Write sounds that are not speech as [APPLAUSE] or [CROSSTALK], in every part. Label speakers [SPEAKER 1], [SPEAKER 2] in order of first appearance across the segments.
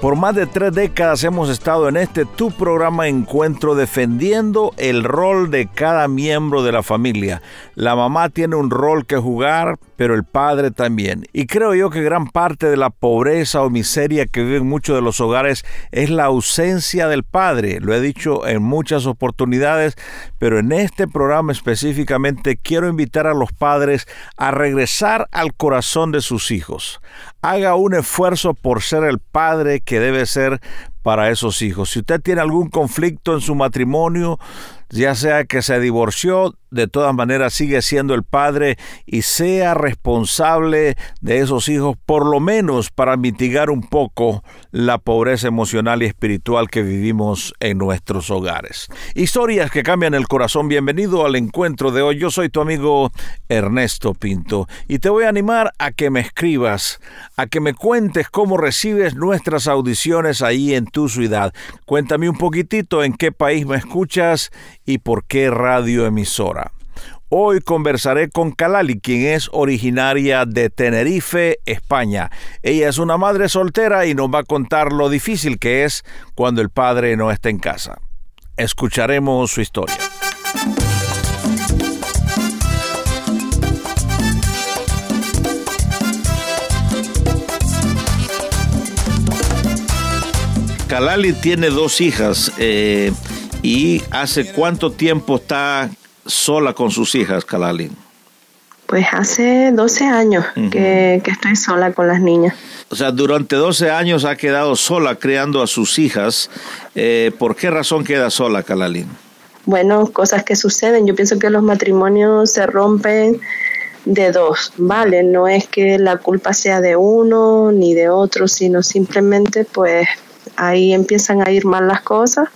[SPEAKER 1] Por más de tres décadas hemos estado en este tu programa Encuentro defendiendo el rol de cada miembro de la familia. La mamá tiene un rol que jugar, pero el padre también. Y creo yo que gran parte de la pobreza o miseria que viven muchos de los hogares es la ausencia del padre. Lo he dicho en muchas oportunidades, pero en este programa específicamente quiero invitar a los padres a regresar al corazón de sus hijos. Haga un esfuerzo por ser el padre que debe ser para esos hijos. Si usted tiene algún conflicto en su matrimonio, ya sea que se divorció, de todas maneras sigue siendo el padre y sea responsable de esos hijos, por lo menos para mitigar un poco la pobreza emocional y espiritual que vivimos en nuestros hogares. Historias que cambian el corazón. Bienvenido al encuentro de hoy. Yo soy tu amigo Ernesto Pinto y te voy a animar a que me escribas, a que me cuentes cómo recibes nuestras audiciones ahí en tu ciudad. Cuéntame un poquitito en qué país me escuchas y por qué radio emisora. Hoy conversaré con Kalali, quien es originaria de Tenerife, España. Ella es una madre soltera y nos va a contar lo difícil que es cuando el padre no está en casa. Escucharemos su historia. Kalali tiene dos hijas. Eh, ¿Y hace cuánto tiempo está sola con sus hijas, Kalali?
[SPEAKER 2] Pues hace 12 años que, estoy sola con las niñas.
[SPEAKER 1] O sea, durante 12 años ha quedado sola criando a sus hijas. Eh, ¿Por qué razón queda sola, Kalali?
[SPEAKER 2] Bueno, cosas que suceden. Yo pienso que los matrimonios se rompen de dos, ¿vale? No es que la culpa sea de uno ni de otro, sino simplemente pues ahí empiezan a ir mal las cosas.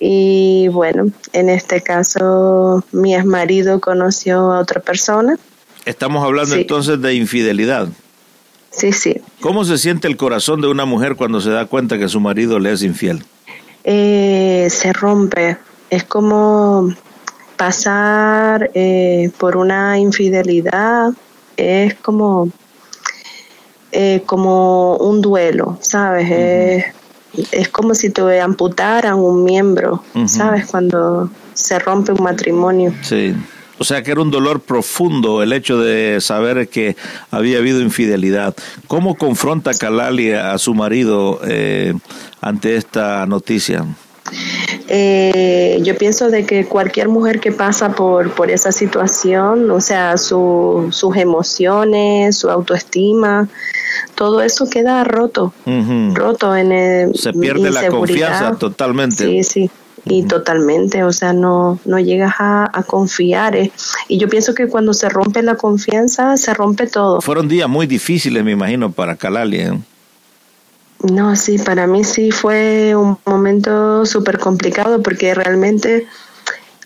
[SPEAKER 2] Y bueno, en este caso mi ex marido conoció a otra persona.
[SPEAKER 1] Estamos hablando entonces de infidelidad.
[SPEAKER 2] Sí, sí.
[SPEAKER 1] ¿Cómo se siente el corazón de una mujer cuando se da cuenta que su marido le es infiel?
[SPEAKER 2] Eh, se rompe. Es como pasar eh, por una infidelidad. Es como, eh, como un duelo, ¿sabes? es como si te amputaran un miembro, ¿sabes? Cuando se rompe un matrimonio.
[SPEAKER 1] Sí. O sea que era un dolor profundo el hecho de saber que había habido infidelidad. ¿Cómo confronta Kalali a su marido eh, ante esta noticia?
[SPEAKER 2] Eh, yo pienso de que cualquier mujer que pasa por, por esa situación, o sea, su, sus emociones, su autoestima, todo eso queda roto, roto en el,
[SPEAKER 1] Se pierde la confianza totalmente.
[SPEAKER 2] Sí, sí. Y totalmente, o sea, no, no llegas a, confiar. Eh. Y yo pienso que cuando se rompe la confianza, se rompe todo.
[SPEAKER 1] Fueron días muy difíciles, me imagino, para Calalia. ¿eh?
[SPEAKER 2] No, sí, para mí sí fue un momento súper complicado porque realmente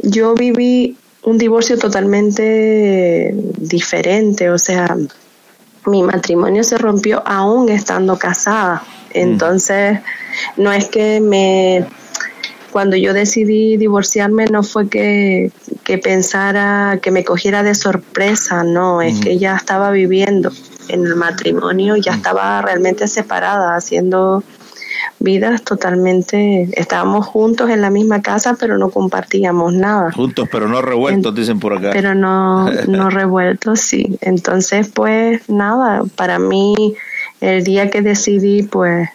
[SPEAKER 2] yo viví un divorcio totalmente diferente, o sea, mi matrimonio se rompió aún estando casada. Entonces, no es que me cuando yo decidí divorciarme no fue que, que pensara que me cogiera de sorpresa, no, es que ya estaba viviendo en el matrimonio, ya estaba realmente separada, haciendo vidas totalmente, estábamos juntos en la misma casa, pero no compartíamos nada.
[SPEAKER 1] Juntos, pero no revueltos, dicen por acá.
[SPEAKER 2] Pero no, [LAUGHS] no revueltos, sí. Entonces, pues nada, para mí el día que decidí, pues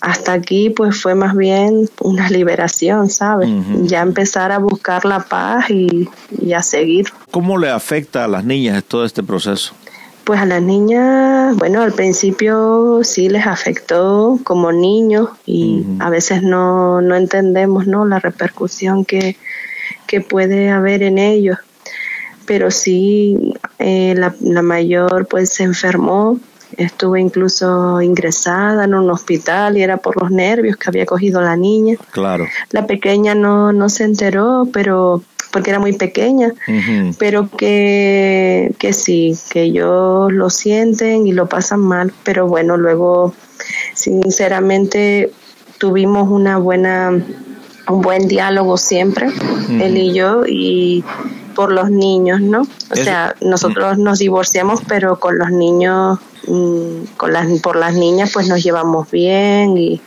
[SPEAKER 2] hasta aquí pues fue más bien una liberación, ¿sabes? Ya empezar a buscar la paz y, y, a seguir.
[SPEAKER 1] ¿Cómo le afecta a las niñas todo este proceso?
[SPEAKER 2] Pues a las niñas, bueno, al principio sí les afectó como niños y a veces no, no entendemos ¿no? la repercusión que, que puede haber en ellos. Pero sí, eh, la, la mayor pues se enfermó, estuvo incluso ingresada en un hospital y era por los nervios que había cogido la niña.
[SPEAKER 1] Claro.
[SPEAKER 2] La pequeña no, no se enteró, pero porque era muy pequeña, pero que, que sí, que ellos lo sienten y lo pasan mal, pero bueno, luego sinceramente tuvimos una buena, un buen diálogo siempre, él y yo, y por los niños, ¿no? O sea, nosotros nos divorciamos, pero con los niños, mm, con las, por las niñas, pues nos llevamos bien y,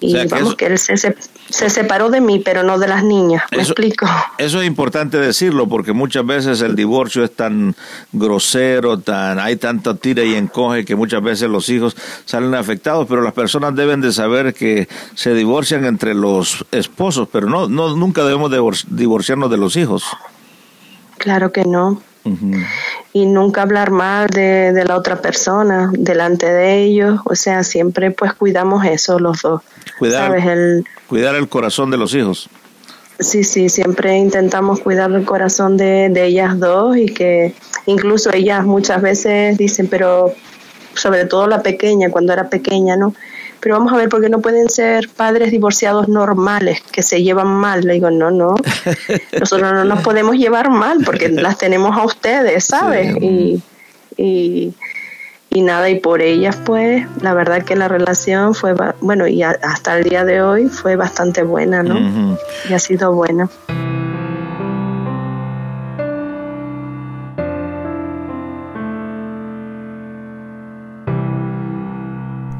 [SPEAKER 2] y vamos, que él se, se separó de mí, pero no de las niñas. ¿Me explico?
[SPEAKER 1] Eso es importante decirlo porque muchas veces el divorcio es tan grosero, tan hay tanto tira y encoge que muchas veces los hijos salen afectados, pero las personas deben de saber que se divorcian entre los esposos, pero no, no nunca debemos divorciarnos de los hijos.
[SPEAKER 2] Claro que no. Y nunca hablar mal de, de la otra persona delante de ellos, o sea, siempre pues cuidamos eso los dos.
[SPEAKER 1] Cuidar, El, cuidar el corazón de los hijos.
[SPEAKER 2] Sí, sí, siempre intentamos cuidar el corazón de, de ellas dos y que incluso ellas muchas veces dicen, pero sobre todo la pequeña, cuando era pequeña, ¿no? Pero vamos a ver, porque no pueden ser padres divorciados normales que se llevan mal. Le digo, no, no, [LAUGHS] nosotros no nos podemos llevar mal porque las tenemos a ustedes, ¿sabes? Y, y, y nada, y por ellas pues la verdad que la relación fue, bueno, y hasta el día de hoy fue bastante buena, ¿no? Y ha sido buena.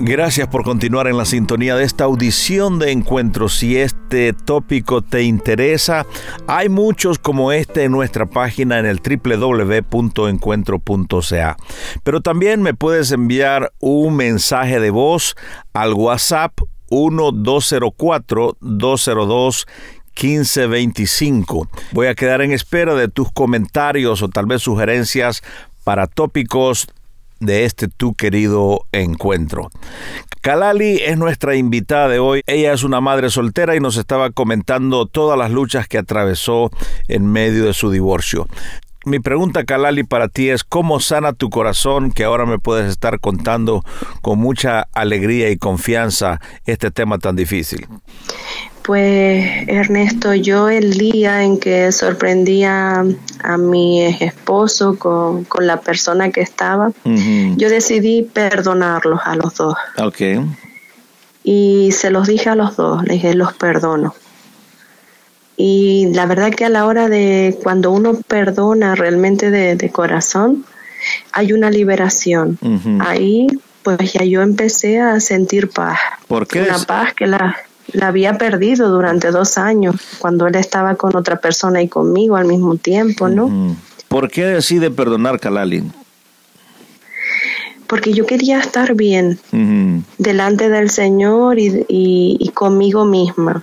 [SPEAKER 1] Gracias por continuar en la sintonía de esta audición de encuentro. Si este tópico te interesa, hay muchos como este en nuestra página en el www.encuentro.ca. Pero también me puedes enviar un mensaje de voz al WhatsApp 1204 202 1525. Voy a quedar en espera de tus comentarios o tal vez sugerencias para tópicos de este tu querido encuentro. Kalali es nuestra invitada de hoy. Ella es una madre soltera y nos estaba comentando todas las luchas que atravesó en medio de su divorcio. Mi pregunta, Kalali, para ti es cómo sana tu corazón que ahora me puedes estar contando con mucha alegría y confianza este tema tan difícil.
[SPEAKER 2] Pues Ernesto, yo el día en que sorprendí a, mi esposo con, la persona que estaba, yo decidí perdonarlos a los dos.
[SPEAKER 1] Okay.
[SPEAKER 2] Y se los dije a los dos, les dije, los perdono. Y la verdad que a la hora de cuando uno perdona realmente de, corazón, hay una liberación. Ahí pues ya yo empecé a sentir paz.
[SPEAKER 1] ¿Por qué?
[SPEAKER 2] Una paz que la la había perdido durante dos años, cuando él estaba con otra persona y conmigo al mismo tiempo, ¿no?
[SPEAKER 1] ¿Por qué decide perdonar Kalali?
[SPEAKER 2] Porque yo quería estar bien delante del Señor y, conmigo misma.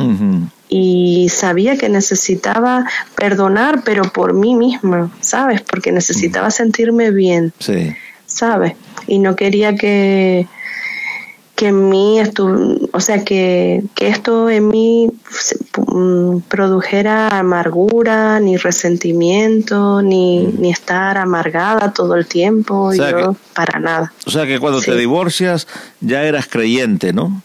[SPEAKER 2] Y sabía que necesitaba perdonar, pero por mí misma, ¿sabes? Porque necesitaba sentirme bien.
[SPEAKER 1] Sí.
[SPEAKER 2] ¿Sabes? Y no quería que, que en mí, o sea, que, esto en mí mm, produjera amargura, ni resentimiento, ni, mm. ni estar amargada todo el tiempo, yo, para nada.
[SPEAKER 1] O sea que cuando te divorcias ya eras creyente, ¿no?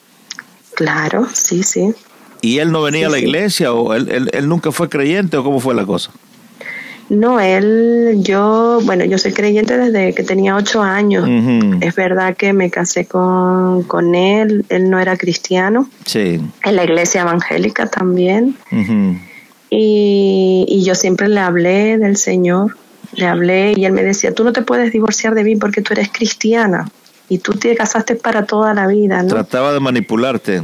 [SPEAKER 2] Claro, sí, sí.
[SPEAKER 1] ¿Y él no venía a la iglesia o él, él, él nunca fue creyente o cómo fue la cosa?
[SPEAKER 2] No, él, yo, bueno, yo soy creyente desde que tenía ocho años. Es verdad que me casé con, con, él, él no era cristiano.
[SPEAKER 1] Sí.
[SPEAKER 2] En la iglesia evangélica también. y, y yo siempre le hablé del Señor, le hablé y él me decía, tú no te puedes divorciar de mí porque tú eres cristiana y tú te casaste para toda la vida. ¿no?
[SPEAKER 1] Trataba de manipularte.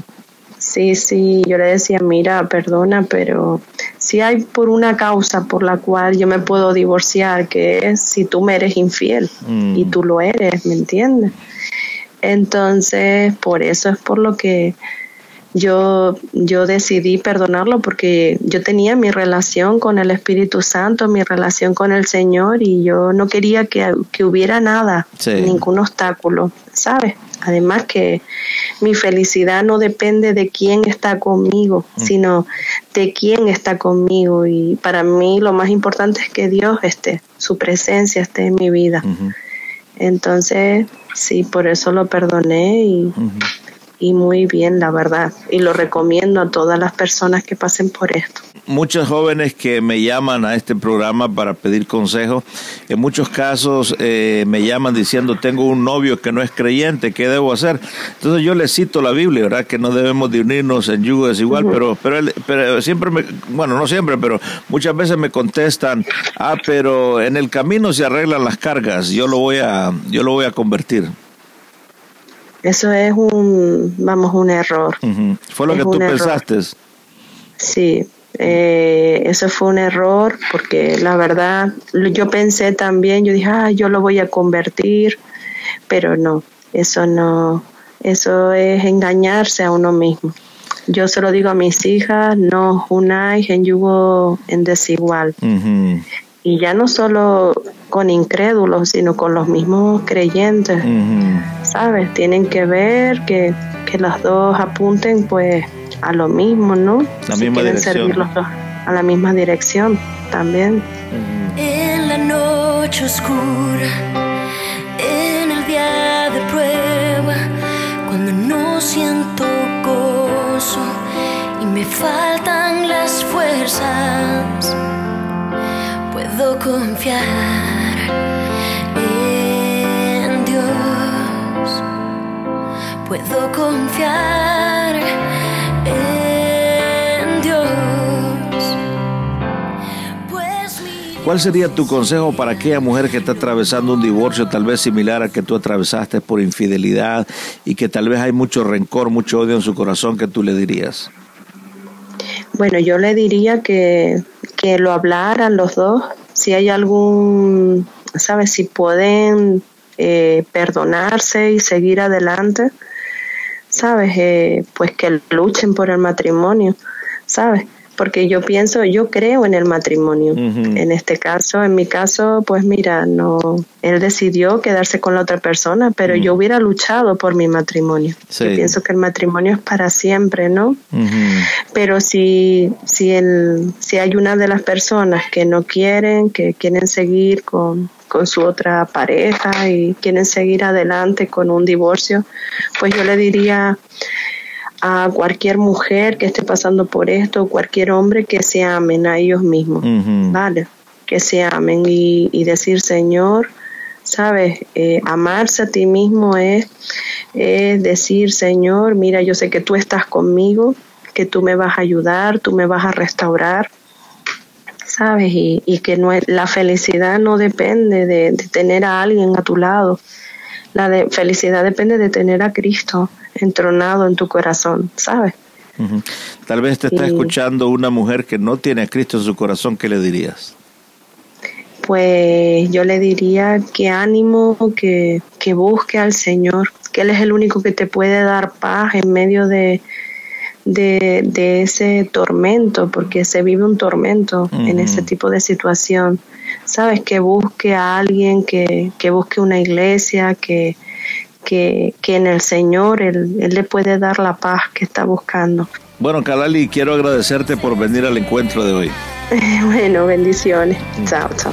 [SPEAKER 2] Sí, sí, yo le decía, mira, perdona, pero si hay por una causa por la cual yo me puedo divorciar, que es si tú me eres infiel mm. y tú lo eres, ¿me entiendes? Entonces, por eso es por lo que yo, yo decidí perdonarlo porque yo tenía mi relación con el Espíritu Santo, mi relación con el Señor y yo no quería que, hubiera nada, ningún obstáculo, ¿sabes? Además que mi felicidad no depende de quién está conmigo, mm. sino de quién está conmigo. Y para mí lo más importante es que Dios esté, su presencia esté en mi vida. Entonces, sí, por eso lo perdoné y, y muy bien, la verdad. Y lo recomiendo a todas las personas que pasen por esto.
[SPEAKER 1] Muchos jóvenes que me llaman a este programa para pedir consejo, en muchos casos eh, me llaman diciendo tengo un novio que no es creyente, ¿qué debo hacer? Entonces yo les cito la Biblia, ¿verdad? Que no debemos de unirnos en yugo desigual, pero, pero, pero siempre me, bueno, no siempre, pero muchas veces me contestan, ah, pero en el camino se arreglan las cargas, yo lo voy a, yo lo voy a convertir.
[SPEAKER 2] Eso es un, vamos, un error.
[SPEAKER 1] Fue lo que tú pensaste.
[SPEAKER 2] Sí, eh, eso fue un error porque la verdad yo pensé también, yo dije, ah, yo lo voy a convertir, pero no, eso no, eso es engañarse a uno mismo. Yo se lo digo a mis hijas, no unáis en yugo en desigual. Y ya no solo con incrédulos, sino con los mismos creyentes, ¿sabes? Tienen que ver que, que los dos apunten pues a lo mismo, ¿no?
[SPEAKER 1] La misma dirección. servir los dos
[SPEAKER 2] a la misma dirección también.
[SPEAKER 3] En la noche oscura, en el día de prueba, cuando no siento gozo y me faltan las fuerzas, puedo confiar Puedo confiar en Dios. Pues
[SPEAKER 1] ¿Cuál sería tu consejo para aquella mujer que está atravesando un divorcio tal vez similar al que tú atravesaste por infidelidad y que tal vez hay mucho rencor, mucho odio en su corazón que tú le dirías?
[SPEAKER 2] Bueno, yo le diría que, que lo hablaran los dos. Si hay algún ¿sabes? Si pueden eh, perdonarse y seguir adelante, ¿sabes? Eh, pues que luchen por el matrimonio, ¿sabes? porque yo pienso, yo creo en el matrimonio. En este caso, en mi caso, pues mira, no, él decidió quedarse con la otra persona, pero yo hubiera luchado por mi matrimonio. Yo pienso que el matrimonio es para siempre, ¿no? Pero si, si, el, si hay una de las personas que no quieren, que quieren seguir con, con su otra pareja y quieren seguir adelante con un divorcio, pues yo le diría, a cualquier mujer que esté pasando por esto, cualquier hombre que se amen a ellos mismos, ¿vale? Que se amen y, decir, Señor, ¿sabes? Eh, amarse a ti mismo es, es decir, Señor, mira, yo sé que tú estás conmigo, que tú me vas a ayudar, tú me vas a restaurar, ¿sabes? Y, y que no la felicidad no depende de, de, tener a alguien a tu lado, la de, felicidad depende de tener a Cristo entronado en tu corazón, ¿sabes?
[SPEAKER 1] Tal vez te está escuchando una mujer que no tiene a Cristo en su corazón, ¿qué le dirías?
[SPEAKER 2] Pues yo le diría que ánimo, que, que busque al Señor, que Él es el único que te puede dar paz en medio de, de, de ese tormento, porque se vive un tormento en ese tipo de situación. Sabes, que busque a alguien, que, que busque una iglesia, que, que, en el Señor él, él, le puede dar la paz que está buscando.
[SPEAKER 1] Bueno, Kalali, quiero agradecerte por venir al encuentro de hoy. [LAUGHS]
[SPEAKER 2] bueno, bendiciones. Chao, chao.